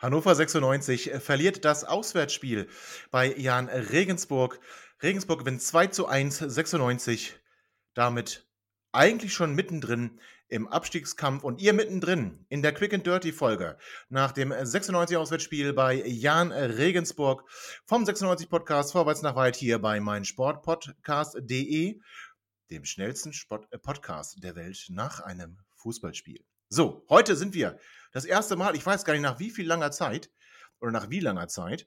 Hannover 96 äh, verliert das Auswärtsspiel bei Jan Regensburg. Regensburg gewinnt 2 zu 1, 96. Damit eigentlich schon mittendrin im Abstiegskampf und ihr mittendrin in der Quick and Dirty Folge nach dem 96 Auswärtsspiel bei Jan Regensburg vom 96 Podcast vorwärts nach weit hier bei meinsportpodcast.de, dem schnellsten Sport äh, Podcast der Welt nach einem Fußballspiel. So, heute sind wir das erste Mal, ich weiß gar nicht nach wie viel langer Zeit oder nach wie langer Zeit,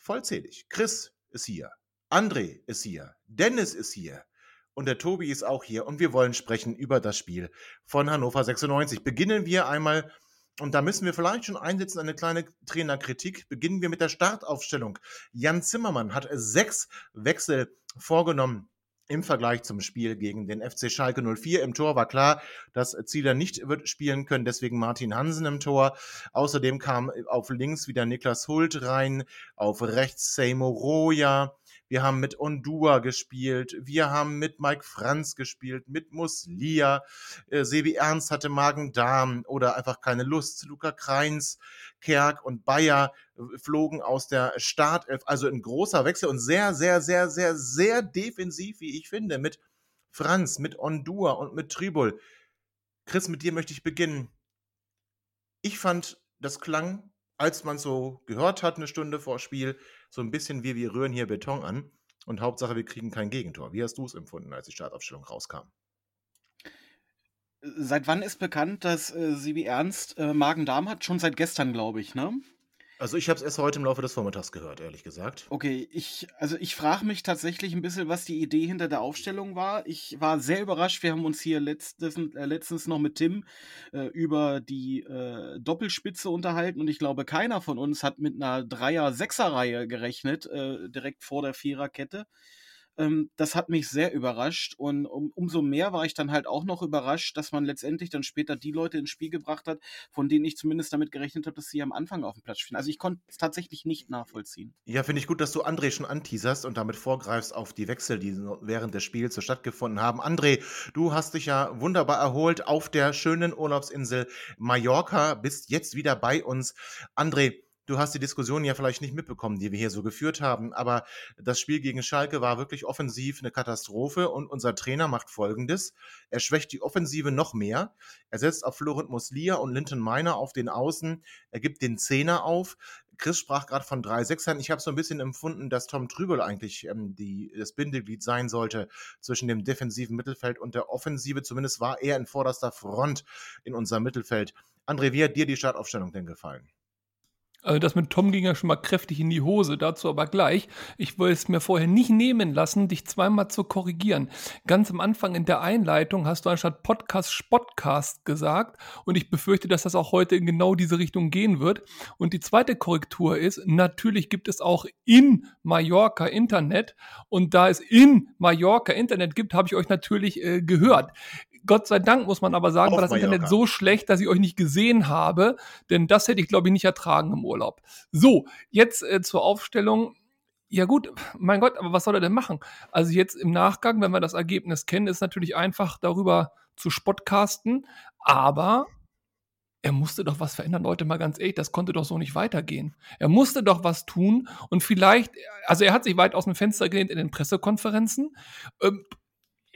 vollzählig. Chris ist hier, André ist hier, Dennis ist hier und der Tobi ist auch hier und wir wollen sprechen über das Spiel von Hannover 96. Beginnen wir einmal und da müssen wir vielleicht schon einsetzen, eine kleine Trainerkritik. Beginnen wir mit der Startaufstellung. Jan Zimmermann hat sechs Wechsel vorgenommen im Vergleich zum Spiel gegen den FC Schalke 04 im Tor war klar, dass Zieler nicht wird spielen können, deswegen Martin Hansen im Tor. Außerdem kam auf links wieder Niklas Hult rein, auf rechts Seymour Roya, wir haben mit Ondua gespielt, wir haben mit Mike Franz gespielt, mit Muslia, äh, Sebi Ernst hatte Magen-Darm oder einfach keine Lust, Luca Kreins, Kerk und Bayer äh, flogen aus der Startelf, also ein großer Wechsel und sehr, sehr, sehr, sehr, sehr defensiv, wie ich finde, mit Franz, mit Ondua und mit Tribul. Chris, mit dir möchte ich beginnen. Ich fand, das klang, als man so gehört hat, eine Stunde vor Spiel, so ein bisschen wie wir rühren hier Beton an und Hauptsache wir kriegen kein Gegentor. Wie hast du es empfunden, als die Startaufstellung rauskam? Seit wann ist bekannt, dass äh, Sibi Ernst äh, Magen-Darm hat? Schon seit gestern, glaube ich, ne? Also ich habe es erst heute im Laufe des Vormittags gehört, ehrlich gesagt. Okay, ich, also ich frage mich tatsächlich ein bisschen, was die Idee hinter der Aufstellung war. Ich war sehr überrascht. Wir haben uns hier letztens, äh, letztens noch mit Tim äh, über die äh, Doppelspitze unterhalten und ich glaube, keiner von uns hat mit einer Dreier-Sechser-Reihe gerechnet, äh, direkt vor der Viererkette. Ähm, das hat mich sehr überrascht und um, umso mehr war ich dann halt auch noch überrascht, dass man letztendlich dann später die Leute ins Spiel gebracht hat, von denen ich zumindest damit gerechnet habe, dass sie am Anfang auf dem Platz stehen. Also ich konnte es tatsächlich nicht nachvollziehen. Ja, finde ich gut, dass du André schon anteaserst und damit vorgreifst auf die Wechsel, die während des Spiels stattgefunden haben. André, du hast dich ja wunderbar erholt auf der schönen Urlaubsinsel Mallorca, bist jetzt wieder bei uns. André, Du hast die Diskussion ja vielleicht nicht mitbekommen, die wir hier so geführt haben, aber das Spiel gegen Schalke war wirklich offensiv eine Katastrophe und unser Trainer macht Folgendes. Er schwächt die Offensive noch mehr. Er setzt auf Florent Muslia und Linton Miner auf den Außen. Er gibt den Zehner auf. Chris sprach gerade von drei Sechsern. Ich habe so ein bisschen empfunden, dass Tom Trübel eigentlich ähm, die, das Bindeglied sein sollte zwischen dem defensiven Mittelfeld und der Offensive. Zumindest war er in vorderster Front in unserem Mittelfeld. André, wie hat dir die Startaufstellung denn gefallen? Also das mit Tom ging ja schon mal kräftig in die Hose, dazu aber gleich. Ich wollte es mir vorher nicht nehmen lassen, dich zweimal zu korrigieren. Ganz am Anfang in der Einleitung hast du anstatt Podcast Spotcast gesagt und ich befürchte, dass das auch heute in genau diese Richtung gehen wird. Und die zweite Korrektur ist, natürlich gibt es auch in Mallorca Internet und da es in Mallorca Internet gibt, habe ich euch natürlich äh, gehört. Gott sei Dank muss man aber sagen, Auf war das Mallorca. Internet so schlecht, dass ich euch nicht gesehen habe, denn das hätte ich, glaube ich, nicht ertragen im Urlaub. So, jetzt äh, zur Aufstellung. Ja gut, mein Gott, aber was soll er denn machen? Also jetzt im Nachgang, wenn wir das Ergebnis kennen, ist natürlich einfach darüber zu spotcasten, aber er musste doch was verändern, Leute, mal ganz ehrlich, das konnte doch so nicht weitergehen. Er musste doch was tun und vielleicht, also er hat sich weit aus dem Fenster gelehnt in den Pressekonferenzen. Ähm,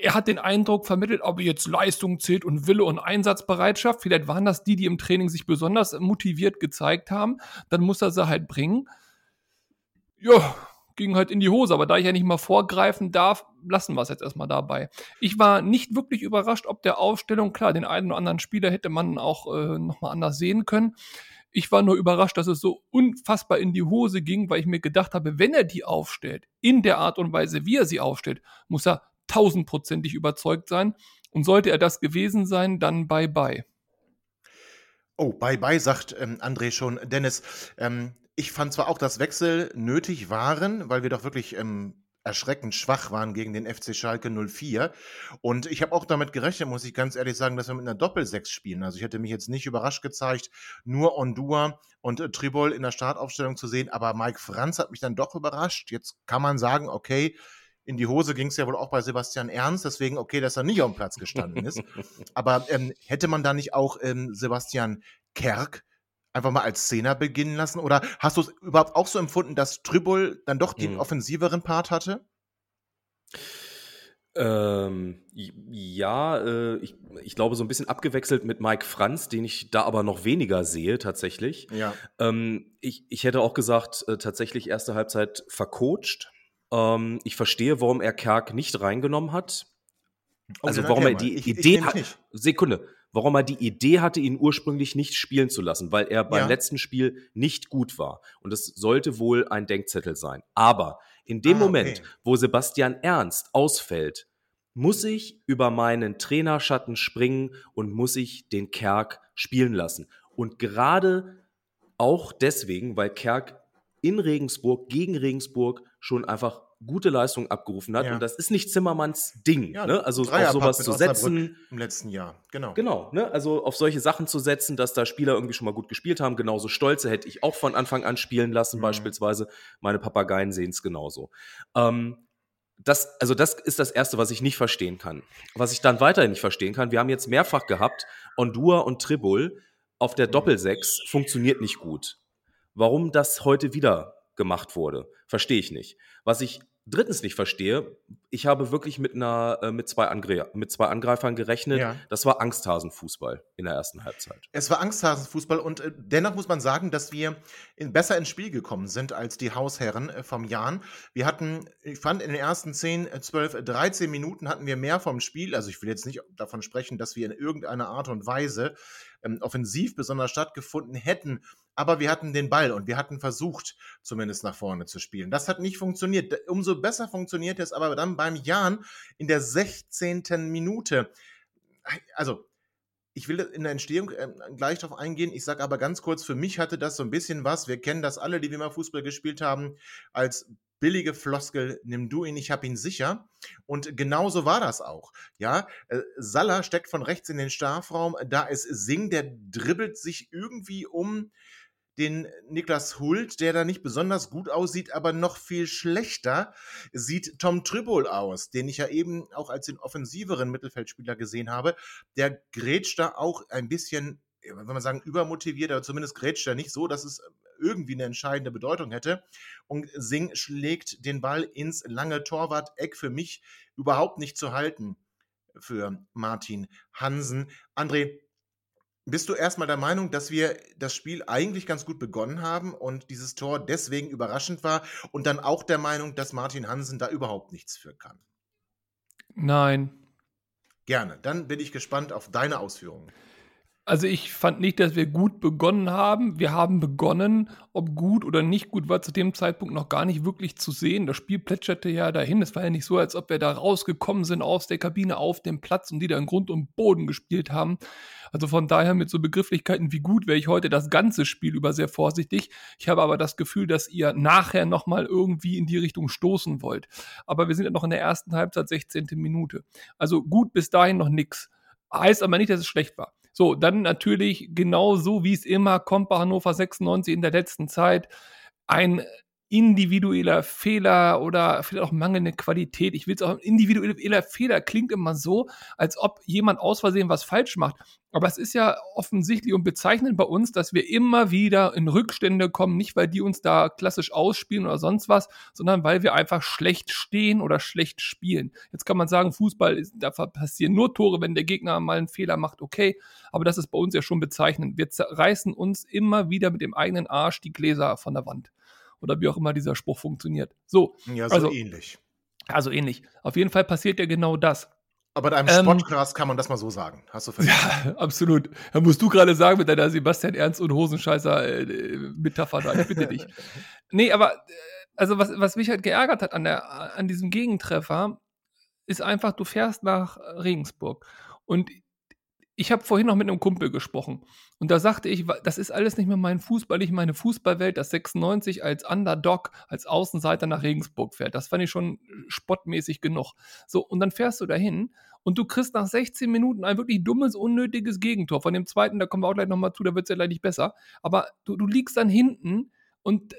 er hat den Eindruck vermittelt, ob jetzt Leistung zählt und Wille und Einsatzbereitschaft. Vielleicht waren das die, die im Training sich besonders motiviert gezeigt haben. Dann muss er sie halt bringen. Ja, ging halt in die Hose. Aber da ich ja nicht mal vorgreifen darf, lassen wir es jetzt erstmal dabei. Ich war nicht wirklich überrascht, ob der Aufstellung, klar, den einen oder anderen Spieler hätte man auch äh, nochmal anders sehen können. Ich war nur überrascht, dass es so unfassbar in die Hose ging, weil ich mir gedacht habe, wenn er die aufstellt, in der Art und Weise, wie er sie aufstellt, muss er tausendprozentig überzeugt sein. Und sollte er das gewesen sein, dann bye bye. Oh, bye bye, sagt ähm, André schon. Dennis, ähm, ich fand zwar auch, dass Wechsel nötig waren, weil wir doch wirklich ähm, erschreckend schwach waren gegen den FC Schalke 04. Und ich habe auch damit gerechnet, muss ich ganz ehrlich sagen, dass wir mit einer Doppel-6 spielen. Also ich hätte mich jetzt nicht überrascht gezeigt, nur Ondua und äh, Tribol in der Startaufstellung zu sehen. Aber Mike Franz hat mich dann doch überrascht. Jetzt kann man sagen, okay, in die Hose ging es ja wohl auch bei Sebastian Ernst, deswegen okay, dass er nicht auf dem Platz gestanden ist. Aber ähm, hätte man da nicht auch ähm, Sebastian Kerk einfach mal als Zehner beginnen lassen? Oder hast du es überhaupt auch so empfunden, dass Trübel dann doch den hm. offensiveren Part hatte? Ähm, ja, äh, ich, ich, glaube, so ein bisschen abgewechselt mit Mike Franz, den ich da aber noch weniger sehe, tatsächlich. Ja. Ähm, ich, ich hätte auch gesagt, äh, tatsächlich erste Halbzeit vercoacht. Ähm, ich verstehe, warum er Kerk nicht reingenommen hat. Oh, also, warum er die ich, Idee hat. Sekunde warum er die Idee hatte, ihn ursprünglich nicht spielen zu lassen, weil er beim ja. letzten Spiel nicht gut war. Und es sollte wohl ein Denkzettel sein. Aber in dem ah, Moment, okay. wo Sebastian Ernst ausfällt, muss ich über meinen Trainerschatten springen und muss ich den Kerk spielen lassen. Und gerade auch deswegen, weil Kerk in Regensburg gegen Regensburg schon einfach gute Leistung abgerufen hat. Ja. Und das ist nicht Zimmermanns Ding. Ja, ne? Also auf sowas zu setzen. Im letzten Jahr, genau. Genau, ne? also auf solche Sachen zu setzen, dass da Spieler irgendwie schon mal gut gespielt haben. Genauso Stolze hätte ich auch von Anfang an spielen lassen, mhm. beispielsweise. Meine Papageien sehen es genauso. Ähm, das, also das ist das Erste, was ich nicht verstehen kann. Was ich dann weiterhin nicht verstehen kann, wir haben jetzt mehrfach gehabt, Ondua und Tribul auf der mhm. Doppelsechs funktioniert nicht gut. Warum das heute wieder gemacht wurde, verstehe ich nicht. Was ich drittens nicht verstehe, ich habe wirklich mit einer äh, mit, zwei Angre mit zwei Angreifern gerechnet. Ja. Das war Angsthasenfußball in der ersten Halbzeit. Es war Angsthasenfußball und äh, dennoch muss man sagen, dass wir in, besser ins Spiel gekommen sind als die Hausherren äh, vom Jan. Wir hatten, ich fand, in den ersten 10, 12, 13 Minuten hatten wir mehr vom Spiel. Also ich will jetzt nicht davon sprechen, dass wir in irgendeiner Art und Weise ähm, offensiv besonders stattgefunden hätten aber wir hatten den Ball und wir hatten versucht, zumindest nach vorne zu spielen. Das hat nicht funktioniert. Umso besser funktioniert es aber dann beim Jan in der 16. Minute. Also, ich will in der Entstehung äh, gleich darauf eingehen. Ich sage aber ganz kurz, für mich hatte das so ein bisschen was. Wir kennen das alle, die wir mal Fußball gespielt haben, als billige Floskel, nimm du ihn, ich hab ihn sicher. Und genauso war das auch. Ja, äh, Salah steckt von rechts in den Strafraum, da ist Sing, der dribbelt sich irgendwie um den Niklas Hult, der da nicht besonders gut aussieht, aber noch viel schlechter sieht Tom Trübol aus, den ich ja eben auch als den offensiveren Mittelfeldspieler gesehen habe. Der grätscht da auch ein bisschen, wenn man sagen, übermotiviert, aber zumindest grätscht er nicht so, dass es irgendwie eine entscheidende Bedeutung hätte. Und Singh schlägt den Ball ins lange Torwart-Eck für mich überhaupt nicht zu halten für Martin Hansen. André, bist du erstmal der Meinung, dass wir das Spiel eigentlich ganz gut begonnen haben und dieses Tor deswegen überraschend war und dann auch der Meinung, dass Martin Hansen da überhaupt nichts für kann? Nein. Gerne. Dann bin ich gespannt auf deine Ausführungen. Also ich fand nicht, dass wir gut begonnen haben. Wir haben begonnen, ob gut oder nicht gut war zu dem Zeitpunkt noch gar nicht wirklich zu sehen. Das Spiel plätscherte ja dahin. Es war ja nicht so, als ob wir da rausgekommen sind aus der Kabine auf dem Platz und die da in Grund und Boden gespielt haben. Also von daher mit so Begrifflichkeiten wie gut wäre ich heute das ganze Spiel über sehr vorsichtig. Ich habe aber das Gefühl, dass ihr nachher nochmal irgendwie in die Richtung stoßen wollt. Aber wir sind ja noch in der ersten Halbzeit 16. Minute. Also gut bis dahin noch nichts. Heißt aber nicht, dass es schlecht war. So, dann natürlich genau so, wie es immer kommt bei Hannover 96 in der letzten Zeit. Ein individueller Fehler oder vielleicht auch mangelnde Qualität. Ich will es auch, individueller Fehler klingt immer so, als ob jemand aus Versehen was falsch macht. Aber es ist ja offensichtlich und bezeichnend bei uns, dass wir immer wieder in Rückstände kommen, nicht weil die uns da klassisch ausspielen oder sonst was, sondern weil wir einfach schlecht stehen oder schlecht spielen. Jetzt kann man sagen, Fußball, ist, da passieren nur Tore, wenn der Gegner mal einen Fehler macht, okay. Aber das ist bei uns ja schon bezeichnend. Wir reißen uns immer wieder mit dem eigenen Arsch die Gläser von der Wand oder wie auch immer dieser Spruch funktioniert. So. Ja, so also, ähnlich. Also ähnlich. Auf jeden Fall passiert ja genau das. Aber in einem ähm, Sportcast kann man das mal so sagen. Hast du Ja, absolut. Da musst du gerade sagen mit deiner Sebastian Ernst und Hosenscheißer-Metapher äh, da. Ich bitte dich. Nee, aber äh, also was, was mich halt geärgert hat an, der, an diesem Gegentreffer, ist einfach, du fährst nach Regensburg und ich habe vorhin noch mit einem Kumpel gesprochen und da sagte ich, das ist alles nicht mehr mein Fußball, nicht meine Fußballwelt, dass 96 als Underdog, als Außenseiter nach Regensburg fährt. Das fand ich schon spottmäßig genug. So, und dann fährst du dahin und du kriegst nach 16 Minuten ein wirklich dummes, unnötiges Gegentor. Von dem zweiten, da kommen wir auch gleich nochmal zu, da wird es ja gleich nicht besser. Aber du, du liegst dann hinten und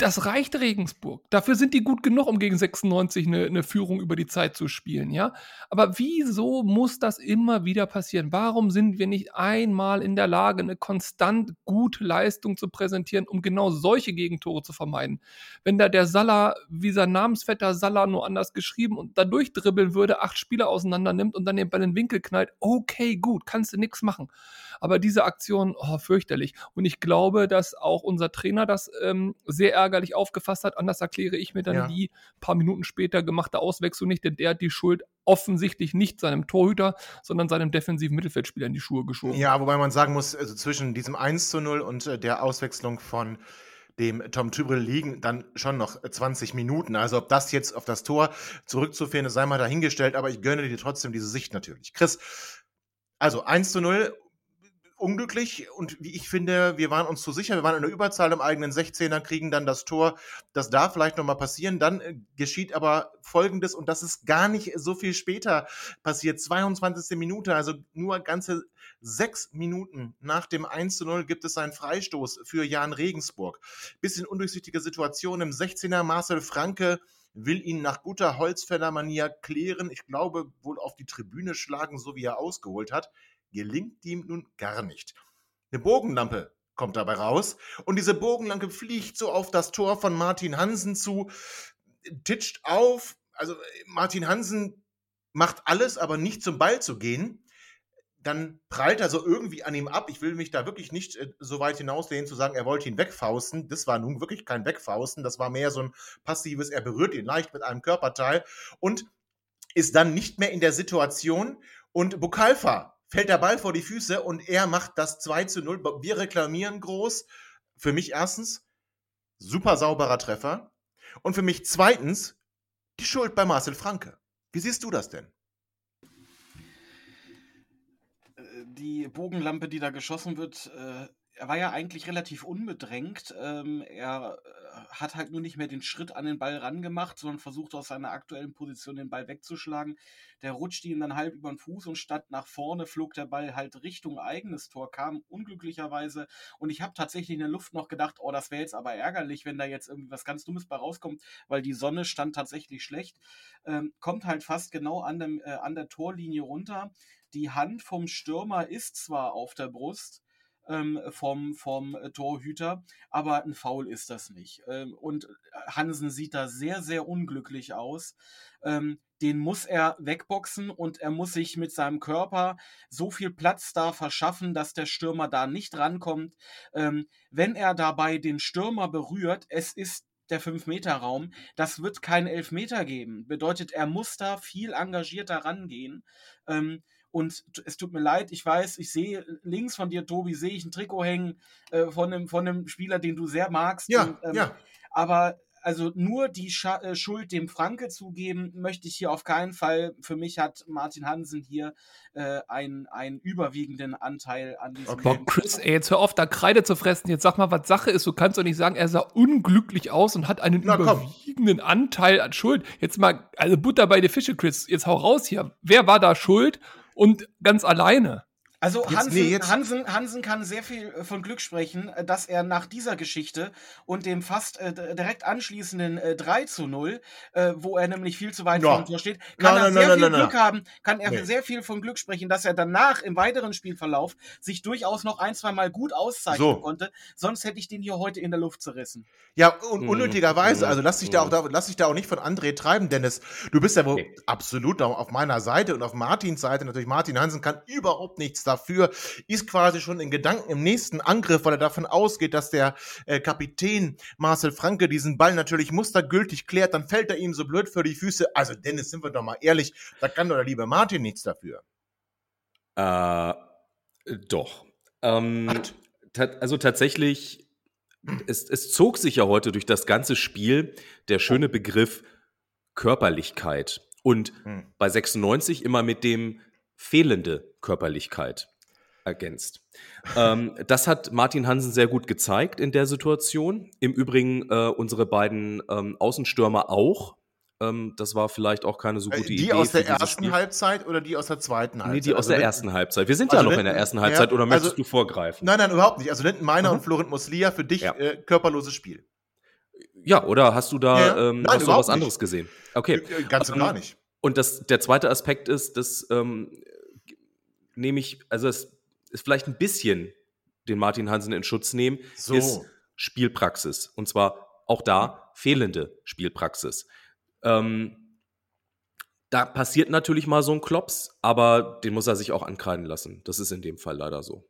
das reicht Regensburg. Dafür sind die gut genug, um gegen 96 eine, eine, Führung über die Zeit zu spielen, ja. Aber wieso muss das immer wieder passieren? Warum sind wir nicht einmal in der Lage, eine konstant gute Leistung zu präsentieren, um genau solche Gegentore zu vermeiden? Wenn da der Salah, wie sein Namensvetter Salah nur anders geschrieben und da durchdribbeln würde, acht Spieler auseinander nimmt und dann Ball in den Winkel knallt, okay, gut, kannst du nichts machen. Aber diese Aktion, oh, fürchterlich. Und ich glaube, dass auch unser Trainer das ähm, sehr ärgerlich aufgefasst hat. Anders erkläre ich mir dann ja. die paar Minuten später gemachte Auswechslung nicht, denn der hat die Schuld offensichtlich nicht seinem Torhüter, sondern seinem defensiven Mittelfeldspieler in die Schuhe geschoben. Ja, wobei man sagen muss, also zwischen diesem 1 zu 0 und äh, der Auswechslung von dem Tom Tübrel liegen dann schon noch 20 Minuten. Also ob das jetzt auf das Tor zurückzuführen ist, sei mal dahingestellt, aber ich gönne dir trotzdem diese Sicht natürlich. Chris, also 1 zu 0 unglücklich und wie ich finde, wir waren uns zu sicher, wir waren in der Überzahl im eigenen 16er, kriegen dann das Tor. Das darf vielleicht nochmal passieren. Dann äh, geschieht aber Folgendes und das ist gar nicht so viel später passiert. 22. Minute, also nur ganze sechs Minuten nach dem 1 zu 0 gibt es einen Freistoß für Jan Regensburg. Bisschen undurchsichtige Situation im 16er. Marcel Franke will ihn nach guter Holzfäller-Manier klären. Ich glaube, wohl auf die Tribüne schlagen, so wie er ausgeholt hat gelingt ihm nun gar nicht. Eine Bogenlampe kommt dabei raus und diese Bogenlampe fliegt so auf das Tor von Martin Hansen zu, titscht auf. Also Martin Hansen macht alles, aber nicht zum Ball zu gehen. Dann prallt er so irgendwie an ihm ab. Ich will mich da wirklich nicht äh, so weit hinauslehnen, zu sagen, er wollte ihn wegfausten. Das war nun wirklich kein Wegfausten. Das war mehr so ein passives, er berührt ihn leicht mit einem Körperteil und ist dann nicht mehr in der Situation. Und Bukalfa fällt der Ball vor die Füße und er macht das 2 zu 0. Wir reklamieren groß. Für mich erstens, super sauberer Treffer. Und für mich zweitens, die Schuld bei Marcel Franke. Wie siehst du das denn? Äh, die Bogenlampe, die da geschossen wird, äh, er war ja eigentlich relativ unbedrängt. Ähm, er äh, hat halt nur nicht mehr den Schritt an den Ball rangemacht, sondern versucht aus seiner aktuellen Position den Ball wegzuschlagen. Der rutschte ihm dann halb über den Fuß und statt nach vorne flog der Ball halt Richtung eigenes Tor, kam unglücklicherweise. Und ich habe tatsächlich in der Luft noch gedacht, oh, das wäre jetzt aber ärgerlich, wenn da jetzt irgendwie was ganz Dummes bei rauskommt, weil die Sonne stand tatsächlich schlecht. Ähm, kommt halt fast genau an, dem, äh, an der Torlinie runter. Die Hand vom Stürmer ist zwar auf der Brust, ähm, vom, vom äh, Torhüter, aber ein Foul ist das nicht. Ähm, und Hansen sieht da sehr, sehr unglücklich aus. Ähm, den muss er wegboxen und er muss sich mit seinem Körper so viel Platz da verschaffen, dass der Stürmer da nicht rankommt. Ähm, wenn er dabei den Stürmer berührt, es ist der 5-Meter-Raum, das wird kein Elfmeter geben. Bedeutet, er muss da viel engagierter rangehen. Ähm, und es tut mir leid, ich weiß, ich sehe links von dir, Tobi, sehe ich ein Trikot hängen äh, von, einem, von einem Spieler, den du sehr magst. Ja, und, ähm, ja. Aber also nur die Scha äh, Schuld dem Franke zugeben, möchte ich hier auf keinen Fall. Für mich hat Martin Hansen hier äh, einen, einen überwiegenden Anteil an diesem okay. Boah, Chris, ey, jetzt hör auf, da Kreide zu fressen. Jetzt sag mal, was Sache ist. Du kannst doch nicht sagen, er sah unglücklich aus und hat einen Na, überwiegenden komm. Anteil an Schuld. Jetzt mal, also Butter bei den Fische, Chris. Jetzt hau raus hier. Wer war da schuld? Und ganz alleine. Also Hansen, nee, Hansen, Hansen kann sehr viel äh, von Glück sprechen, äh, dass er nach dieser Geschichte und dem fast äh, direkt anschließenden äh, 3 zu 0, äh, wo er nämlich viel zu weit no. vor Tor steht, kann no, er no, sehr viel Glück haben, kann er nee. sehr viel von Glück sprechen, dass er danach im weiteren Spielverlauf sich durchaus noch ein, zwei Mal gut auszeichnen so. konnte. Sonst hätte ich den hier heute in der Luft zerrissen. Ja, un mhm. unnötigerweise. Also lass dich, da auch, lass dich da auch nicht von André treiben, Dennis. Du bist ja wohl nee. absolut auf meiner Seite und auf Martins Seite. Natürlich, Martin Hansen kann überhaupt nichts dafür, ist quasi schon in Gedanken im nächsten Angriff, weil er davon ausgeht, dass der äh, Kapitän Marcel Franke diesen Ball natürlich mustergültig klärt, dann fällt er ihm so blöd für die Füße. Also Dennis, sind wir doch mal ehrlich, da kann doch der liebe Martin nichts dafür. Äh, doch. Ähm, also tatsächlich, es, es zog sich ja heute durch das ganze Spiel der schöne Begriff Körperlichkeit. Und hm. bei 96 immer mit dem fehlende Körperlichkeit ergänzt. ähm, das hat Martin Hansen sehr gut gezeigt in der Situation. Im Übrigen äh, unsere beiden ähm, Außenstürmer auch. Ähm, das war vielleicht auch keine so äh, gute die Idee. Die aus der ersten Spiel. Halbzeit oder die aus der zweiten Halbzeit? Nee, die aus also der ersten Halbzeit. Wir sind also ja noch Linden, in der ersten Halbzeit ja, oder möchtest also, du vorgreifen? Nein, nein, überhaupt nicht. Also Linden Meiner mhm. und Florent Muslia für dich ja. äh, körperloses Spiel. Ja, oder hast du da ja, ähm, nein, hast du was nicht. anderes gesehen? Okay. Äh, ganz und gar nicht. Und das, der zweite Aspekt ist, dass ähm, nehme ich, also es ist vielleicht ein bisschen den Martin Hansen in Schutz nehmen, so. ist Spielpraxis. Und zwar auch da fehlende Spielpraxis. Ähm, da passiert natürlich mal so ein Klops, aber den muss er sich auch ankreiden lassen. Das ist in dem Fall leider so.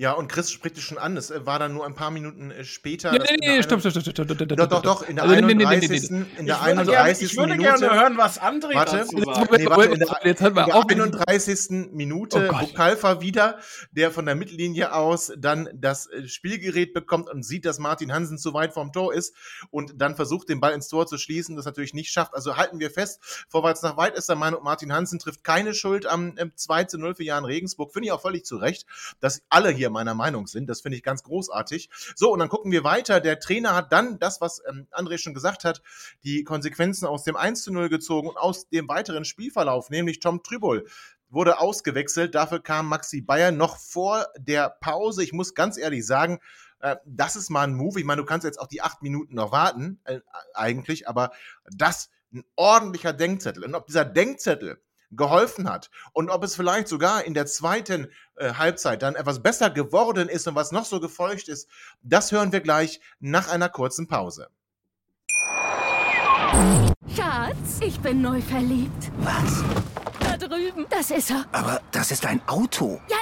Ja, und Chris spricht es schon an. Es äh, war dann nur ein paar Minuten äh, später. Nee, nee, nee, stopp, stopp, stopp, stopp, stopp, Doch, doch, doch. In der 31. In der 31. Ich würde gerne hören, was André warte, dazu sagt. Nee, warte, in der, jetzt in der 31. Minute oh Bukalfa wieder, der von der Mittellinie aus dann das äh, Spielgerät bekommt und sieht, dass Martin Hansen zu weit vom Tor ist und dann versucht, den Ball ins Tor zu schließen, das natürlich nicht schafft. Also halten wir fest, vorwärts nach weit ist der Meinung, Martin Hansen trifft keine Schuld am 2 zu 0 für Jan Regensburg. Finde ich auch völlig zu Recht, dass alle hier wir meiner Meinung sind. Das finde ich ganz großartig. So, und dann gucken wir weiter. Der Trainer hat dann das, was ähm, André schon gesagt hat, die Konsequenzen aus dem 1 zu 0 gezogen und aus dem weiteren Spielverlauf, nämlich Tom Trübol wurde ausgewechselt. Dafür kam Maxi Bayer noch vor der Pause. Ich muss ganz ehrlich sagen, äh, das ist mal ein Move. Ich meine, du kannst jetzt auch die acht Minuten noch warten, äh, eigentlich, aber das ein ordentlicher Denkzettel. Und ob dieser Denkzettel geholfen hat und ob es vielleicht sogar in der zweiten äh, Halbzeit dann etwas besser geworden ist und was noch so gefolgt ist, das hören wir gleich nach einer kurzen Pause. Schatz, ich bin neu verliebt. Was? Da drüben. Das ist er. Aber das ist ein Auto. Ja,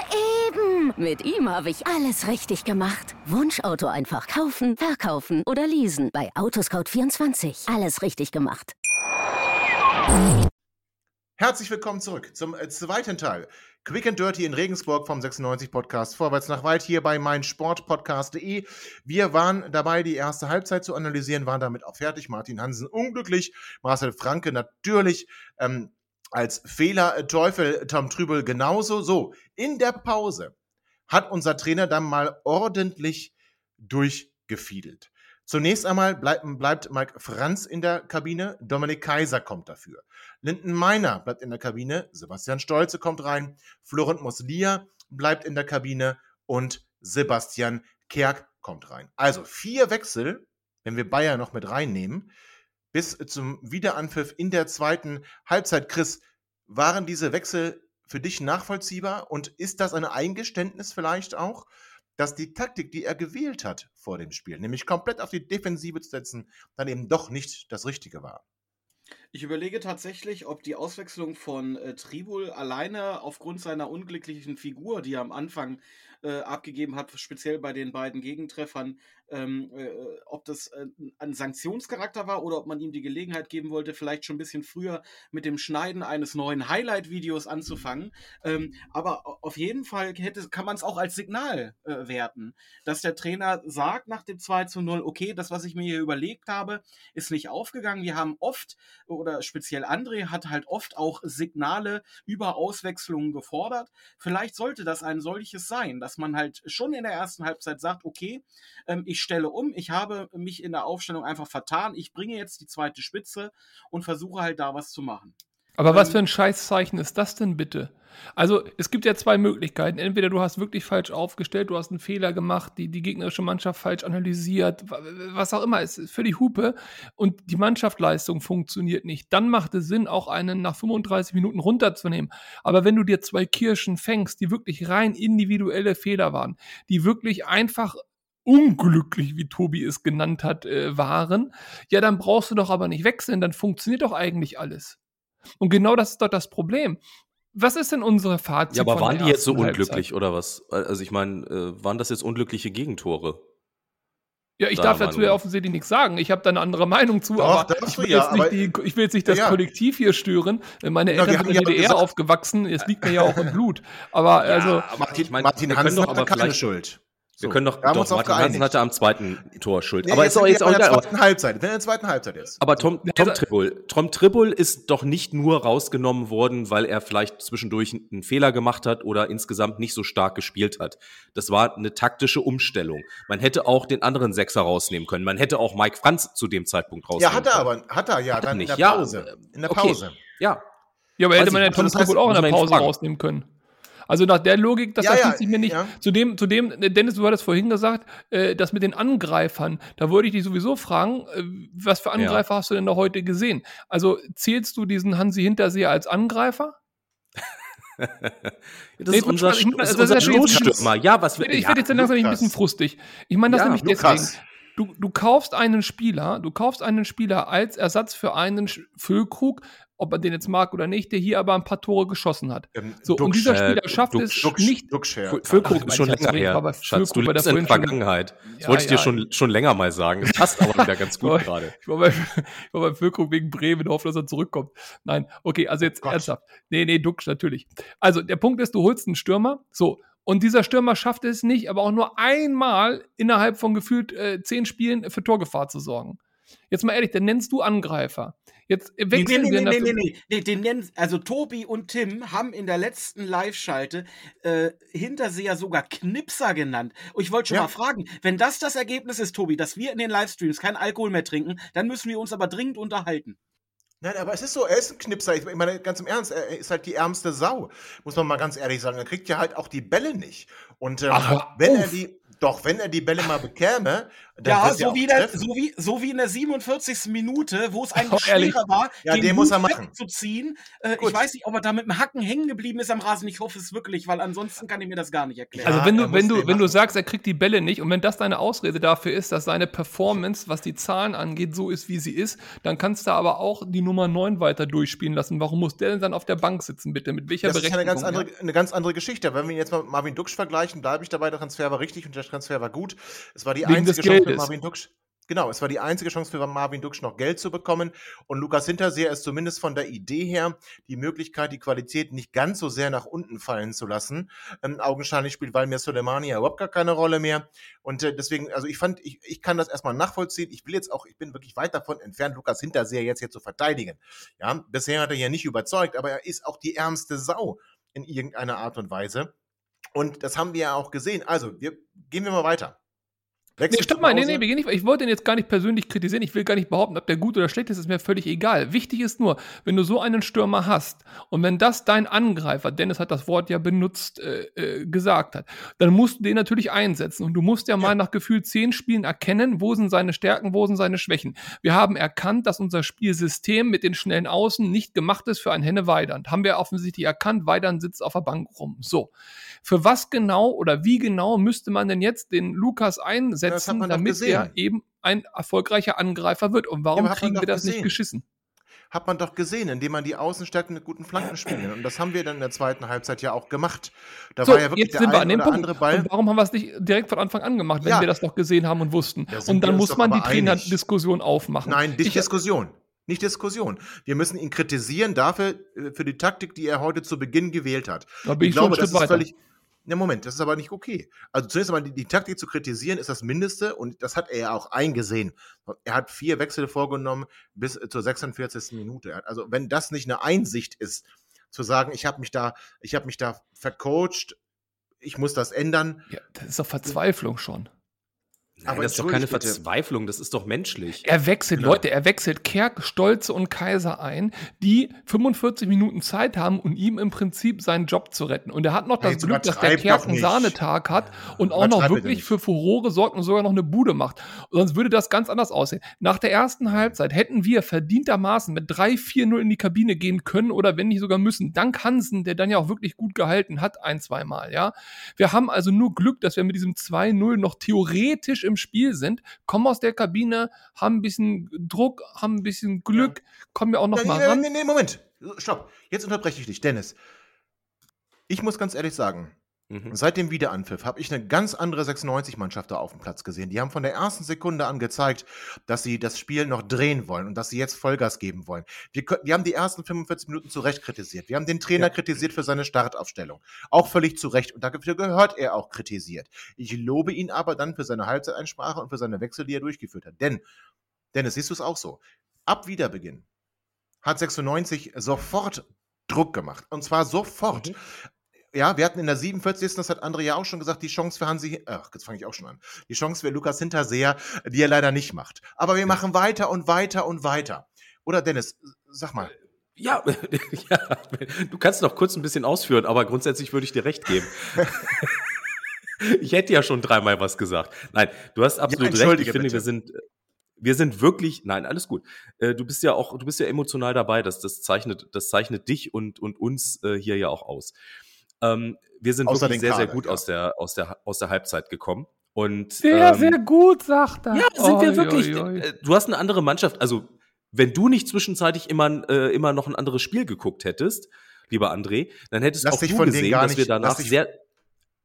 eben. Mit ihm habe ich alles richtig gemacht. Wunschauto einfach kaufen, verkaufen oder leasen. Bei Autoscout24. Alles richtig gemacht. Herzlich willkommen zurück zum äh, zweiten Teil. Quick and Dirty in Regensburg vom 96 Podcast Vorwärts nach weit hier bei meinsportpodcast.de. Wir waren dabei, die erste Halbzeit zu analysieren, waren damit auch fertig. Martin Hansen unglücklich, Marcel Franke natürlich ähm, als Fehler-Teufel, Tom Trübel genauso. So, in der Pause hat unser Trainer dann mal ordentlich durchgefiedelt. Zunächst einmal bleibt, bleibt Mike Franz in der Kabine, Dominik Kaiser kommt dafür. Linden Meiner bleibt in der Kabine, Sebastian Stolze kommt rein, Florent Moslia bleibt in der Kabine und Sebastian Kerk kommt rein. Also vier Wechsel, wenn wir Bayern noch mit reinnehmen, bis zum Wiederanpfiff in der zweiten Halbzeit. Chris, waren diese Wechsel für dich nachvollziehbar und ist das ein Eingeständnis vielleicht auch, dass die Taktik, die er gewählt hat vor dem Spiel, nämlich komplett auf die Defensive zu setzen, dann eben doch nicht das Richtige war. Ich überlege tatsächlich, ob die Auswechslung von äh, Tribul alleine aufgrund seiner unglücklichen Figur, die er am Anfang äh, abgegeben hat, speziell bei den beiden Gegentreffern, ähm, äh, ob das äh, ein Sanktionscharakter war oder ob man ihm die Gelegenheit geben wollte, vielleicht schon ein bisschen früher mit dem Schneiden eines neuen Highlight-Videos anzufangen. Ähm, aber auf jeden Fall hätte, kann man es auch als Signal äh, werten, dass der Trainer sagt nach dem 2 zu 0, okay, das, was ich mir hier überlegt habe, ist nicht aufgegangen. Wir haben oft, oder speziell André hat halt oft auch Signale über Auswechslungen gefordert. Vielleicht sollte das ein solches sein, dass man halt schon in der ersten Halbzeit sagt, okay, ähm, ich stelle um, ich habe mich in der Aufstellung einfach vertan, ich bringe jetzt die zweite Spitze und versuche halt da was zu machen. Aber was ähm, für ein Scheißzeichen ist das denn bitte? Also, es gibt ja zwei Möglichkeiten. Entweder du hast wirklich falsch aufgestellt, du hast einen Fehler gemacht, die, die gegnerische Mannschaft falsch analysiert, was auch immer, es ist für die Hupe und die Mannschaftsleistung funktioniert nicht. Dann macht es Sinn, auch einen nach 35 Minuten runterzunehmen. Aber wenn du dir zwei Kirschen fängst, die wirklich rein individuelle Fehler waren, die wirklich einfach unglücklich, wie Tobi es genannt hat, äh, waren, ja, dann brauchst du doch aber nicht wechseln, dann funktioniert doch eigentlich alles. Und genau das ist doch das Problem. Was ist denn unsere Fazit? Ja, aber waren die jetzt so unglücklich Halbzeit? oder was? Also ich meine, äh, waren das jetzt unglückliche Gegentore? Ja, ich darf dazu ja offensichtlich nichts sagen. Ich habe da eine andere Meinung zu, Doch, aber, ich will, ja, aber die, ich will, jetzt nicht das ja. Kollektiv hier stören. Meine Eltern ja, sind in der DDR gesagt, aufgewachsen, es liegt mir ja auch im Blut. Aber also. Martin, ich mein, Martin Hansen hat aber keine Schuld. Wir können doch, wir haben doch uns Martin Hansen hatte am zweiten Tor Schuld. Nee, aber jetzt ist auch jetzt auch in der zweiten Halbzeit. In der zweiten Halbzeit jetzt. Aber Tom, Tom Tribble, Tom Tribble ist doch nicht nur rausgenommen worden, weil er vielleicht zwischendurch einen Fehler gemacht hat oder insgesamt nicht so stark gespielt hat. Das war eine taktische Umstellung. Man hätte auch den anderen Sechser rausnehmen können. Man hätte auch Mike Franz zu dem Zeitpunkt rausnehmen Ja, hat er können. aber, hat er ja, dann nicht. in der Ja, Pause. in der okay. Pause. Ja, Ja, aber Weiß hätte man ja. Tom Also Tribble auch in der Pause rausnehmen können. Also nach der Logik, das Ja, ja, erschließt sich mir nicht. ja. Zudem, zudem, äh, Dennis, du hattest vorhin gesagt, äh, das mit den Angreifern, da wollte ich dich sowieso fragen, äh, was für Angreifer hast du denn da heute gesehen? Also zählst du diesen Hansi Hinterseher als Angreifer? das Nee, ist unser, ich das ist unser Stoßstürmer. Ja, was Ich wir, werde ja, jetzt langsam ein bisschen frustig. Ich meine das Ja, nämlich Lukas. deswegen. Du, du kaufst einen Spieler, du kaufst einen Spieler als Ersatz für einen Füllkrug, ob man den jetzt mag oder nicht, der hier aber ein paar Tore geschossen hat. Ähm, So, und Duxch, dieser äh, Spieler schafft es Duxch, nicht. Ja. Füllkrug ist schon länger her. war bei Schatz, du lebst der in der vorhin schon- Vergangenheit. Das Ja, wollte ich dir ja. schon, schon länger mal sagen. Das passt aber wieder ganz gut Aber- gerade. Ich war, bei, ich war bei Füllkrug wegen Bremen, hoffe, dass er zurückkommt. Nein, okay, also jetzt Gott. ernsthaft. Nee, nee, Duxch natürlich. Also der Punkt ist, du holst einen Stürmer, so, und dieser Stürmer schafft es nicht, aber auch nur einmal innerhalb von gefühlt äh, zehn Spielen für Torgefahr zu sorgen. Jetzt mal ehrlich, dann nennst du Angreifer. Jetzt Nee, nee, wechseln nee, wir nee, nee, nee, nee, den nennen, also Tobi und Tim haben in der letzten Live-Schalte äh, Hinterseher sogar Knipser genannt. Und ich wollte schon Ja. mal fragen, wenn das das Ergebnis ist, Tobi, dass wir in den Livestreams kein Alkohol mehr trinken, dann müssen wir uns aber dringend unterhalten. Nein, aber es ist so, er ist ein Knipser. Ich meine, ganz im Ernst, er ist halt die ärmste Sau. Muss man mal ganz ehrlich sagen. Er kriegt ja halt auch die Bälle nicht. Und ähm, Ach, wenn er die, doch, wenn er die Bälle mal bekäme, Ja, so wie, der, so, wie, so wie in der 47. Minute, wo es Oh, eigentlich ehrlich? schwerer war, Ja, den den muss er machen. wegzuziehen. Äh, Gut. ich weiß nicht, ob er da mit dem Hacken hängen geblieben ist am Rasen. Ich hoffe es wirklich, weil ansonsten kann ich mir das gar nicht erklären. Also wenn du, wenn du, wenn du sagst, er kriegt die Bälle nicht und wenn das deine Ausrede dafür ist, dass seine Performance, was die Zahlen angeht, so ist, wie sie ist, dann kannst du aber auch die Nummer 9 weiter durchspielen lassen. Warum muss der denn dann auf der Bank sitzen, bitte? Mit welcher Das ist ja eine ganz, andere, eine ganz andere Geschichte. Wenn wir ihn jetzt mal Marvin Duksch vergleichen, bleibe ich dabei, der Transfer war richtig und der Transfer war gut. Es war die Wegen einzige für Geldes. Marvin Duksch. Genau, es war die einzige Chance für Marvin Duksch noch Geld zu bekommen. Und Lukas Hinterseher ist zumindest von der Idee her die Möglichkeit, die Qualität nicht ganz so sehr nach unten fallen zu lassen. Ähm, augenscheinlich spielt Valmir Soleimani ja überhaupt gar keine Rolle mehr. Und äh, deswegen, also ich fand, ich, ich kann das erstmal nachvollziehen. Ich will jetzt auch, ich bin wirklich weit davon entfernt, Lukas Hinterseher jetzt hier zu verteidigen. Ja, bisher hat er ja nicht überzeugt, aber er ist auch die ärmste Sau in irgendeiner Art und Weise. Und das haben wir ja auch gesehen. Also, wir, gehen wir mal weiter. Wechsel Nee, stopp mal, nee, nee, wir gehen nicht, ich wollte ihn jetzt gar nicht persönlich kritisieren. Ich will gar nicht behaupten, ob der gut oder schlecht ist, ist mir völlig egal. Wichtig ist nur, wenn du so einen Stürmer hast und wenn das dein Angreifer, Dennis hat das Wort ja benutzt, äh, äh, gesagt hat, dann musst du den natürlich einsetzen und du musst ja, mal nach gefühlt zehn Spielen erkennen, wo sind seine Stärken, wo sind seine Schwächen. Wir haben erkannt, dass unser Spielsystem mit den schnellen Außen nicht gemacht ist für ein Henne Weidand. Haben wir offensichtlich erkannt, Weidand sitzt auf der Bank rum. So. Für was genau oder wie genau müsste man denn jetzt den Lukas einsetzen? Damit er eben ein erfolgreicher Angreifer wird. Und warum Ja, kriegen wir das nicht gesehen. geschissen? Hat man doch gesehen, indem man die Außenstärken mit guten Flanken spielen. Und das haben wir dann in der zweiten Halbzeit ja auch gemacht. Da So, war ja wirklich jetzt der sind wir an dem Punkt. andere Ball. Und warum haben wir es nicht direkt von Anfang an gemacht, wenn Ja. wir das doch gesehen haben und wussten? Da Und dann muss man die. Trainerdiskussion aufmachen. Nein, nicht Ich- Diskussion. Nicht Diskussion. Wir müssen ihn kritisieren dafür, äh, für die Taktik, die er heute zu Beginn gewählt hat. Da bin ich glaube, das ist weiter. völlig. Ja, Moment, das ist aber nicht okay. Also zunächst einmal die, die Taktik zu kritisieren ist das Mindeste und das hat er ja auch eingesehen. Er hat vier Wechsel vorgenommen bis äh, zur 46. Minute. Also wenn das nicht eine Einsicht ist, zu sagen, ich habe mich da, ich habe mich da vercoacht, ich muss das ändern. Ja, das ist doch Verzweiflung schon. Nein, Aber das ist doch keine bitte. Verzweiflung, das ist doch menschlich. Er wechselt, Genau. Leute, er wechselt Kerk, Stolze und Kaiser ein, die 45 Minuten Zeit haben, um ihm im Prinzip seinen Job zu retten. Und er hat noch das Jetzt Glück, dass der Kerk einen. Sahnetag hat und auch noch wirklich für Furore sorgt und sogar noch eine Bude macht. Sonst würde das ganz anders aussehen. Nach der ersten Halbzeit hätten wir verdientermaßen mit 3-4-0 in die Kabine gehen können oder wenn nicht sogar müssen. Dank Hansen, der dann ja auch wirklich gut gehalten hat, ein, zweimal, ja. Wir haben also nur Glück, dass wir mit diesem 2-0 noch theoretisch im Spiel sind, kommen aus der Kabine, haben ein bisschen Druck, haben ein bisschen Glück, kommen wir auch noch Ja, mal nee, ran. nee, nee, Moment. Stopp. Jetzt unterbreche ich dich, Dennis. Ich muss ganz ehrlich sagen, Mhm. Seit dem Wiederanpfiff habe ich eine ganz andere 96-Mannschaft da auf dem Platz gesehen. Die haben von der ersten Sekunde an gezeigt, dass sie das Spiel noch drehen wollen und dass sie jetzt Vollgas geben wollen. Wir, wir haben die ersten 45 Minuten zu Recht kritisiert. Wir haben den Trainer ja. kritisiert für seine Startaufstellung. Auch völlig zu Recht. Und dafür gehört er auch kritisiert. Ich lobe ihn aber dann für seine Halbzeiteinsprache und für seine Wechsel, die er durchgeführt hat. Denn, Dennis, siehst du es auch so? Ab Wiederbeginn hat 96 sofort Druck gemacht. Und zwar sofort. Mhm ja, wir hatten in der 47. Das hat André ja auch schon gesagt, die Chance für Hansi, ach, jetzt fange ich auch schon an. Die Chance für Lukas Hinterseher, die er leider nicht macht. Aber wir machen weiter und weiter und weiter. Oder Dennis, sag mal. Ja, ja, du kannst noch kurz ein bisschen ausführen, aber grundsätzlich würde ich dir recht geben. ich hätte ja schon dreimal was gesagt. Nein, du hast absolut ja, recht. Ich finde, bitte. wir sind, wir sind wirklich, nein, alles gut. Äh, du bist ja auch, du bist ja emotional dabei. Das, das zeichnet, das zeichnet dich und, und uns äh, hier ja auch aus. Ähm, wir sind Außer wirklich sehr, Kader, sehr gut ja. aus, der, aus, der, aus der Halbzeit gekommen. Und, sehr, ähm, sehr gut, sagt er. Ja, sind oi, wir wirklich. Oi, oi. Äh, du hast eine andere Mannschaft. Also, wenn du nicht zwischenzeitlich immer, äh, immer noch ein anderes Spiel geguckt hättest, lieber André, dann hättest lass auch du gesehen, dass nicht, wir danach dich, sehr,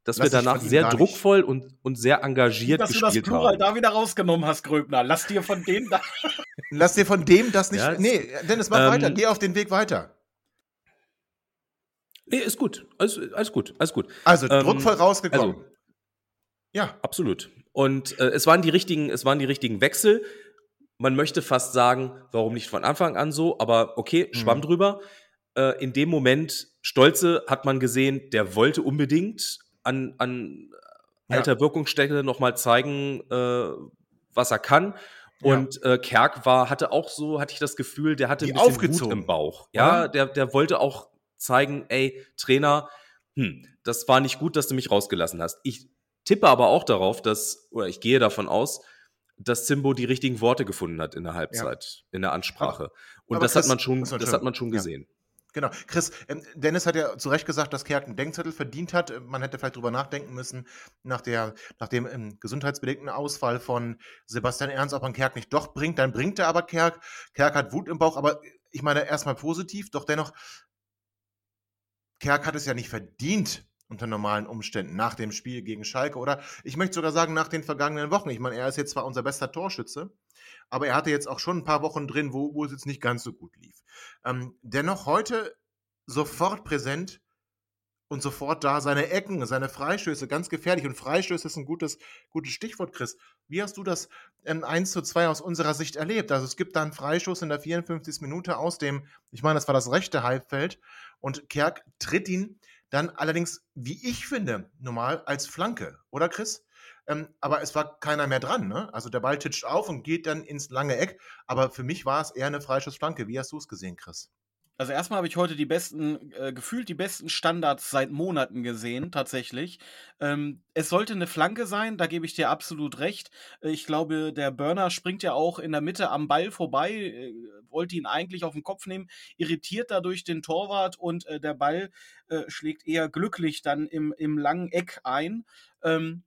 dass wir danach sehr druckvoll und, und sehr engagiert Dass gespielt haben. Dass du das Plural haben. da wieder rausgenommen hast, Gröbner. Lass dir von dem da. Lass dir von dem das nicht. Ja, nee, Dennis, mach ähm, weiter. Geh auf den Weg weiter. Nee, ist gut. Alles, alles gut, alles gut. Also ähm, druckvoll rausgekommen. Also, ja. Absolut. Und äh, es waren die richtigen, es waren die richtigen Wechsel. Man möchte fast sagen, warum nicht von Anfang an so, aber okay, mhm. schwamm drüber. Äh, in dem Moment, Stolze hat man gesehen, der wollte unbedingt an, an alter ja. Wirkungsstätte nochmal zeigen, äh, was er kann. Und ja. äh, Kerk war, hatte auch so, hatte ich das Gefühl, der hatte ein bisschen aufgezogen. Wut im Bauch. Ja, der, der wollte auch zeigen, ey, Trainer, hm, das war nicht gut, dass du mich rausgelassen hast. Ich tippe aber auch darauf, dass, oder ich gehe davon aus, dass Simbo die richtigen Worte gefunden hat in der Halbzeit, ja. in der Ansprache. Und aber das Chris, hat man schon, das hat man schon gesehen. Ja. Genau. Chris, ähm, Dennis hat ja zu Recht gesagt, dass Kerk einen Denkzettel verdient hat. Man hätte vielleicht drüber nachdenken müssen, nach, der, nach dem ähm, gesundheitsbedingten Ausfall von Sebastian Ernst, ob man Kerk nicht doch bringt. Dann bringt er aber Kerk. Kerk hat Wut im Bauch, aber ich meine erstmal positiv, doch dennoch Kerk hat es ja nicht verdient unter normalen Umständen nach dem Spiel gegen Schalke oder ich möchte sogar sagen nach den vergangenen Wochen. Ich meine, er ist jetzt zwar unser bester Torschütze, aber er hatte jetzt auch schon ein paar Wochen drin, wo, wo es jetzt nicht ganz so gut lief. Ähm, dennoch heute sofort präsent und sofort da seine Ecken, seine Freistöße, ganz gefährlich. Und Freistöße ist ein gutes, gutes Stichwort, Chris. Wie hast du das ähm, 1 zu 2 aus unserer Sicht erlebt? Also es gibt da einen Freistoß in der 54. Minute aus dem, ich meine, das war das rechte Halbfeld. Und Kerk tritt ihn dann allerdings, wie ich finde, normal als Flanke, oder Chris? Ähm, aber es war keiner mehr dran. Ne? Also der Ball titscht auf und geht dann ins lange Eck. Aber für mich war es eher eine Freischussflanke. Wie hast du es gesehen, Chris? Also erstmal habe ich heute die besten, äh, gefühlt die besten Standards seit Monaten gesehen, tatsächlich. Ähm, es sollte eine Flanke sein, da gebe ich dir absolut recht. Äh, ich glaube, der Burner springt ja auch in der Mitte am Ball vorbei, äh, wollte ihn eigentlich auf den Kopf nehmen, irritiert dadurch den Torwart und äh, der Ball äh, schlägt eher glücklich dann im, im langen Eck ein. Ähm,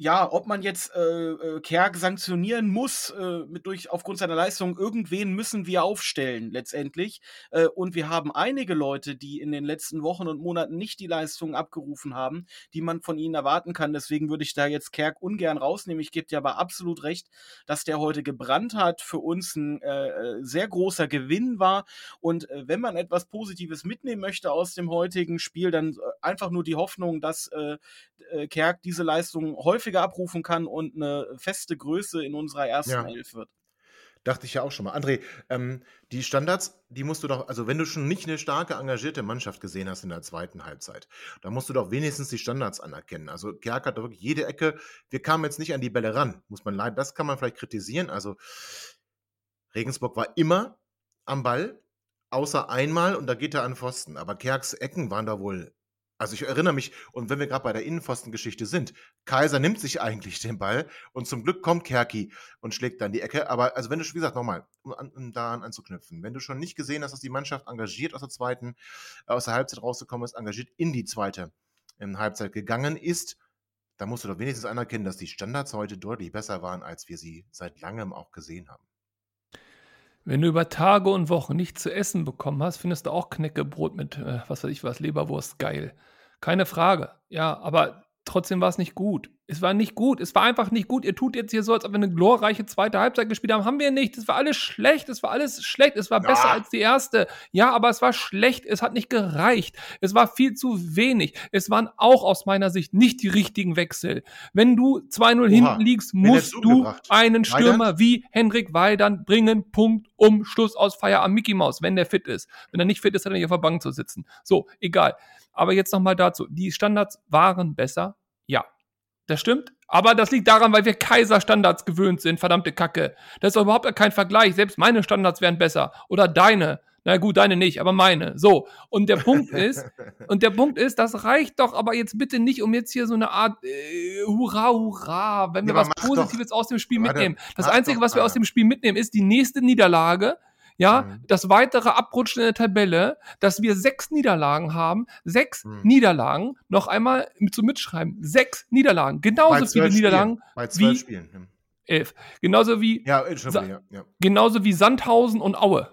ja, ob man jetzt äh, äh, Kerk sanktionieren muss, äh, mit durch aufgrund seiner Leistung, irgendwen müssen wir aufstellen letztendlich. Äh, und wir haben einige Leute, die in den letzten Wochen und Monaten nicht die Leistungen abgerufen haben, die man von ihnen erwarten kann. Deswegen würde ich da jetzt Kerk ungern rausnehmen. Ich gebe dir aber absolut recht, dass der heute gebrannt hat, für uns ein äh, äh sehr großer Gewinn war. Und äh, wenn man etwas Positives mitnehmen möchte aus dem heutigen Spiel, dann äh, einfach nur die Hoffnung, dass äh, äh Kerk diese Leistung häufig häufiger abrufen kann und eine feste Größe in unserer ersten ja. Elf wird. Dachte ich ja auch schon mal. André, ähm, die Standards, die musst du doch, also wenn du schon nicht eine starke, engagierte Mannschaft gesehen hast in der zweiten Halbzeit, dann musst du doch wenigstens die Standards anerkennen. Also Kerk hat doch wirklich jede Ecke, wir kamen jetzt nicht an die Bälle ran, muss man leiden, das kann man vielleicht kritisieren. Also Regensburg war immer am Ball, außer einmal und da geht er an Pfosten. Aber Kerks Ecken waren da wohl also ich erinnere mich, und wenn wir gerade bei der Innenpfostengeschichte sind, Kaiser nimmt sich eigentlich den Ball und zum Glück kommt Kerki und schlägt dann die Ecke. Aber also wenn du, wie gesagt, nochmal, um, um daran anzuknüpfen, wenn du schon nicht gesehen hast, dass die Mannschaft engagiert aus der zweiten, aus der Halbzeit rausgekommen ist, engagiert in die zweite in Halbzeit gegangen ist, dann musst du doch wenigstens anerkennen, dass die Standards heute deutlich besser waren, als wir sie seit langem auch gesehen haben. Wenn du über Tage und Wochen nichts zu essen bekommen hast, findest du auch Knäckebrot mit, äh, was weiß ich was, Leberwurst geil. Keine Frage. Ja, aber trotzdem war es nicht gut. Es war nicht gut. Es war einfach nicht gut. Ihr tut jetzt hier so, als ob wir eine glorreiche zweite Halbzeit gespielt haben. Haben wir nicht. Es war alles schlecht. Es war alles schlecht. Es war ja. besser als die erste. Ja, aber es war schlecht. Es hat nicht gereicht. Es war viel zu wenig. Es waren auch aus meiner Sicht nicht die richtigen Wechsel. Wenn du 2-0 hinten liegst, musst du einen Stürmer Weidand? wie Hendrik Weidand bringen. Punkt. Um Schluss aus Feier am Mickey Mouse, wenn der fit ist. Wenn er nicht fit ist, hat er nicht auf der Bank zu sitzen. So, egal. Aber jetzt nochmal dazu. Die Standards waren besser. Ja, das stimmt. Aber das liegt daran, weil wir Kaiser-Standards gewöhnt sind, verdammte Kacke. Das ist überhaupt kein Vergleich. Selbst meine Standards wären besser. Oder deine. Na gut, deine nicht, aber meine. So. Und der Punkt ist, und der Punkt ist, das reicht doch aber jetzt bitte nicht, um jetzt hier so eine Art äh, Hurra, Hurra, wenn wir ja, was Positives doch, aus dem Spiel mitnehmen. Das Einzige, was wir aus dem Spiel mitnehmen, ist die nächste Niederlage ja, mhm. das weitere Abrutschen in der Tabelle, dass wir sechs Niederlagen haben, sechs mhm. Niederlagen, noch einmal zu mitschreiben, sechs Niederlagen, genauso viele Niederlagen Bei zwölf wie Spielen. Hm. elf, genauso wie ja, ja, ja. genauso wie Sandhausen und Aue.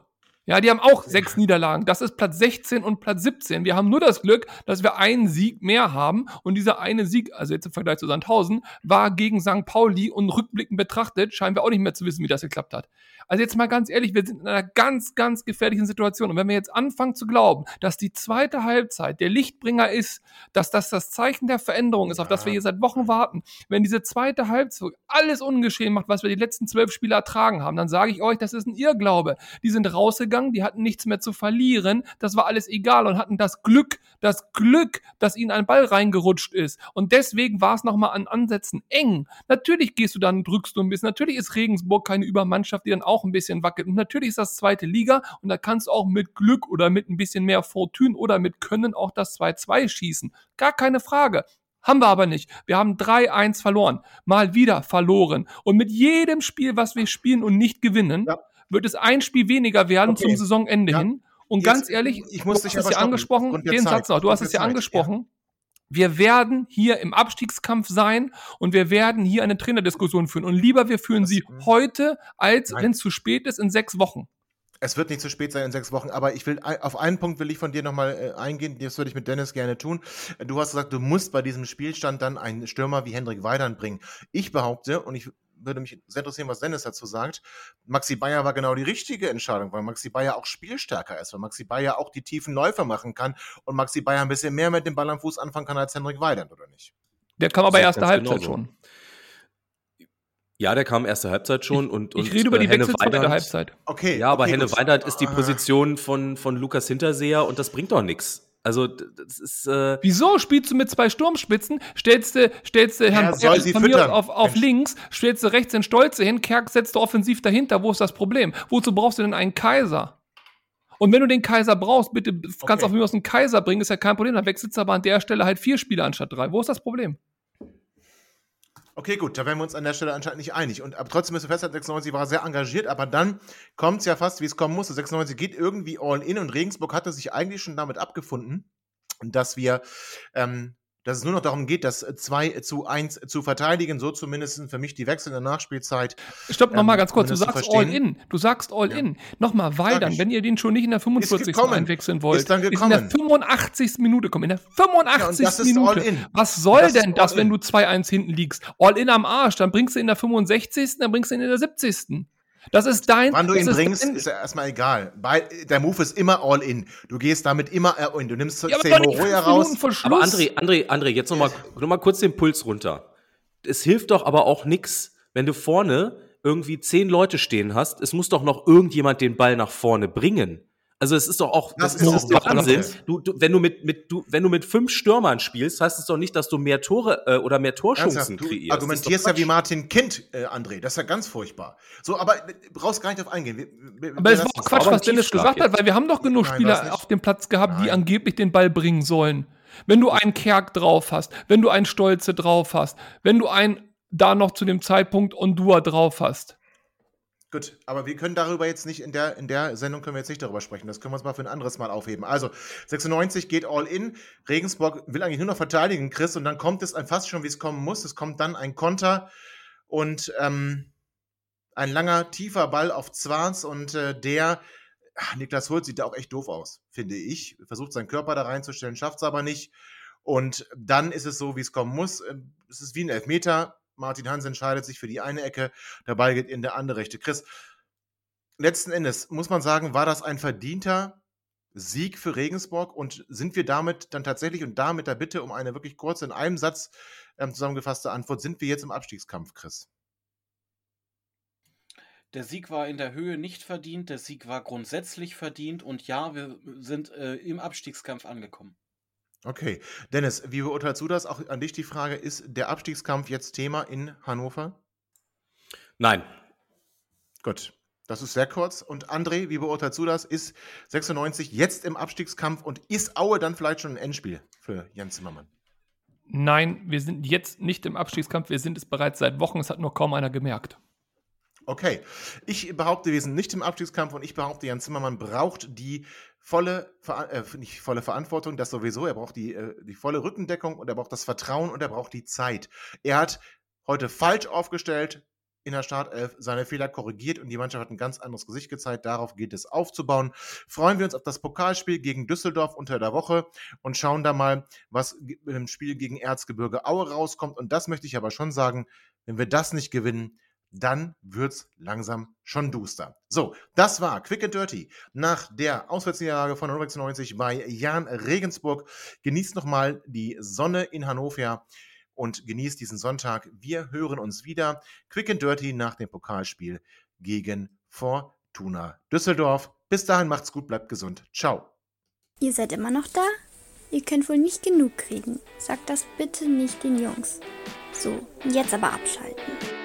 Ja, die haben auch sechs Niederlagen. Das ist Platz 16 und Platz 17. Wir haben nur das Glück, dass wir einen Sieg mehr haben. Und dieser eine Sieg, also jetzt im Vergleich zu Sandhausen, war gegen St. Pauli und rückblickend betrachtet, scheinen wir auch nicht mehr zu wissen, wie das geklappt hat. Also jetzt mal ganz ehrlich, wir sind in einer ganz, ganz gefährlichen Situation. Und wenn wir jetzt anfangen zu glauben, dass die zweite Halbzeit der Lichtbringer ist, dass das das Zeichen der Veränderung ist, auf das wir hier seit Wochen warten, wenn diese zweite Halbzeit alles ungeschehen macht, was wir die letzten zwölf Spiele ertragen haben, dann sage ich euch, das ist ein Irrglaube. Die sind rausgegangen, die hatten nichts mehr zu verlieren, das war alles egal und hatten das Glück, das Glück, dass ihnen ein Ball reingerutscht ist. Und deswegen war es nochmal an Ansätzen eng. Natürlich gehst du dann, drückst du ein bisschen. Natürlich ist Regensburg keine Übermannschaft, die dann auch ein bisschen wackelt. Und natürlich ist das zweite Liga und da kannst du auch mit Glück oder mit ein bisschen mehr Fortune oder mit Können auch das 2-2 schießen. Gar keine Frage. Haben wir aber nicht. Wir haben 3-1 verloren. Mal wieder verloren. Und mit jedem Spiel, was wir spielen und nicht gewinnen, ja. wird es ein Spiel weniger werden okay. zum Saisonende ja. hin. Und Jetzt, ganz ehrlich, ich muss du dich hast es ja angesprochen, den Zeit, Satz noch, du hast es ja angesprochen. Wir werden hier im Abstiegskampf sein und wir werden hier eine Trainerdiskussion führen. Und lieber wir führen das, sie heute, als wenn es zu spät ist, in sechs Wochen. Es wird nicht zu spät sein in sechs Wochen, aber ich will auf einen Punkt will ich von dir nochmal äh, eingehen. Das würde ich mit Dennis gerne tun. Du hast gesagt, du musst bei diesem Spielstand dann einen Stürmer wie Hendrik Weidern bringen. Ich behaupte, und ich würde mich sehr interessieren, was Dennis dazu sagt. Maxi Bayer war genau die richtige Entscheidung, weil Maxi Bayer auch spielstärker ist, weil Maxi Bayer auch die tiefen Läufe machen kann und Maxi Bayer ein bisschen mehr mit dem Ball am Fuß anfangen kann als Henrik Weidand, oder nicht? Der kam aber erste Halbzeit genauso. schon. Ja, der kam erste Halbzeit schon ich, und, und ich rede über die äh, Henne Weidand, Halbzeit. Okay. Ja, aber okay, Henne Weidand ist die ah. Position von, von Lukas Hinterseher und das bringt doch nichts. Also, das ist. Äh Wieso spielst du mit zwei Sturmspitzen? Stellst du, stellst du Herrn ja, von mir auf, auf links, stellst du rechts den Stolze hin, Kerk setzt du offensiv dahinter. Wo ist das Problem? Wozu brauchst du denn einen Kaiser? Und wenn du den Kaiser brauchst, bitte kannst du okay. auf mir aus einen Kaiser bringen, ist ja kein Problem. Dann wechselst du aber an der Stelle halt vier Spieler anstatt drei. Wo ist das Problem? Okay, gut, da wären wir uns an der Stelle anscheinend nicht einig. Und aber trotzdem müssen wir festhalten, 96 war sehr engagiert, aber dann kommt es ja fast, wie es kommen musste. 96 geht irgendwie all in und Regensburg hatte sich eigentlich schon damit abgefunden, dass wir ähm, dass es nur noch darum geht, das 2 zu 1 zu verteidigen, so zumindest für mich die Wechsel in der Nachspielzeit. Stopp, ähm, nochmal ganz kurz, du sagst all in, du sagst all ja. in. Nochmal, weil dann, wenn ihr den schon nicht in der 45. einwechseln wollt, ist, dann gekommen. ist in der 85. Minute kommen, in der 85. Ja, Minute. Was soll das denn das, wenn du 2-1 hinten liegst? All in am Arsch, dann bringst du in der 65., dann bringst du ihn in der 70. Das ist dein. Wann du ihn bringst, ist, ist ja erstmal egal. Weil der Move ist immer all in. Du gehst damit immer all in. Du nimmst ja, Roya raus. Aber André, André, André, jetzt nochmal noch mal kurz den Puls runter. Es hilft doch aber auch nichts, wenn du vorne irgendwie zehn Leute stehen hast. Es muss doch noch irgendjemand den Ball nach vorne bringen. Also es ist doch auch, das, das ist doch Wahnsinn. Du, du, wenn du mit, mit, du, wenn du mit fünf Stürmern spielst, heißt es doch nicht, dass du mehr Tore äh, oder mehr Torchancen du kreierst. Du argumentierst ja wie Martin Kind, äh, André. Das ist ja ganz furchtbar. So, aber äh, brauchst gar nicht auf eingehen. Wir, wir, aber es war auch Quatsch, was Dennis gesagt hat, weil wir haben doch genug Nein, Spieler auf dem Platz gehabt, Nein. die angeblich den Ball bringen sollen. Wenn du einen Kerk drauf hast, wenn du einen Stolze drauf hast, wenn du einen da noch zu dem Zeitpunkt Ondua drauf hast Gut, aber wir können darüber jetzt nicht, in der, in der Sendung können wir jetzt nicht darüber sprechen. Das können wir uns mal für ein anderes Mal aufheben. Also, 96 geht all in. Regensburg will eigentlich nur noch verteidigen, Chris, und dann kommt es fast schon, wie es kommen muss. Es kommt dann ein Konter und ähm, ein langer, tiefer Ball auf Zwans und äh, der, ach, Niklas Hult sieht da auch echt doof aus, finde ich. Versucht seinen Körper da reinzustellen, schafft es aber nicht. Und dann ist es so, wie es kommen muss. Ähm, es ist wie ein Elfmeter. Martin Hans entscheidet sich für die eine Ecke, Ball geht in der andere Rechte. Chris, letzten Endes muss man sagen, war das ein verdienter Sieg für Regensburg und sind wir damit dann tatsächlich und da mit der Bitte um eine wirklich kurze, in einem Satz ähm, zusammengefasste Antwort, sind wir jetzt im Abstiegskampf, Chris? Der Sieg war in der Höhe nicht verdient, der Sieg war grundsätzlich verdient und ja, wir sind äh, im Abstiegskampf angekommen. Okay. Dennis, wie beurteilst du das? Auch an dich die Frage, ist der Abstiegskampf jetzt Thema in Hannover? Nein. Gut. Das ist sehr kurz. Und André, wie beurteilst du das? Ist 96 jetzt im Abstiegskampf und ist Aue dann vielleicht schon ein Endspiel für Jan Zimmermann? Nein, wir sind jetzt nicht im Abstiegskampf. Wir sind es bereits seit Wochen. Es hat nur kaum einer gemerkt. Okay. Ich behaupte, wir sind nicht im Abstiegskampf und ich behaupte, Jan Zimmermann braucht die volle, äh, nicht volle Verantwortung, das sowieso. Er braucht die, äh, die volle Rückendeckung und er braucht das Vertrauen und er braucht die Zeit. Er hat heute falsch aufgestellt, in der Startelf seine Fehler korrigiert und die Mannschaft hat ein ganz anderes Gesicht gezeigt. Darauf geht es aufzubauen. Freuen wir uns auf das Pokalspiel gegen Düsseldorf unter der Woche und schauen da mal, was im Spiel gegen Erzgebirge Aue rauskommt. Und das möchte ich aber schon sagen, wenn wir das nicht gewinnen, dann wird es langsam schon duster. So, das war Quick and Dirty nach der Auswärtsniederlage von 96 bei Jan Regensburg. Genießt nochmal die Sonne in Hannover und genießt diesen Sonntag. Wir hören uns wieder quick and dirty nach dem Pokalspiel gegen Fortuna Düsseldorf. Bis dahin macht's gut, bleibt gesund. Ciao. Ihr seid immer noch da? Ihr könnt wohl nicht genug kriegen. Sagt das bitte nicht den Jungs. So, jetzt aber abschalten.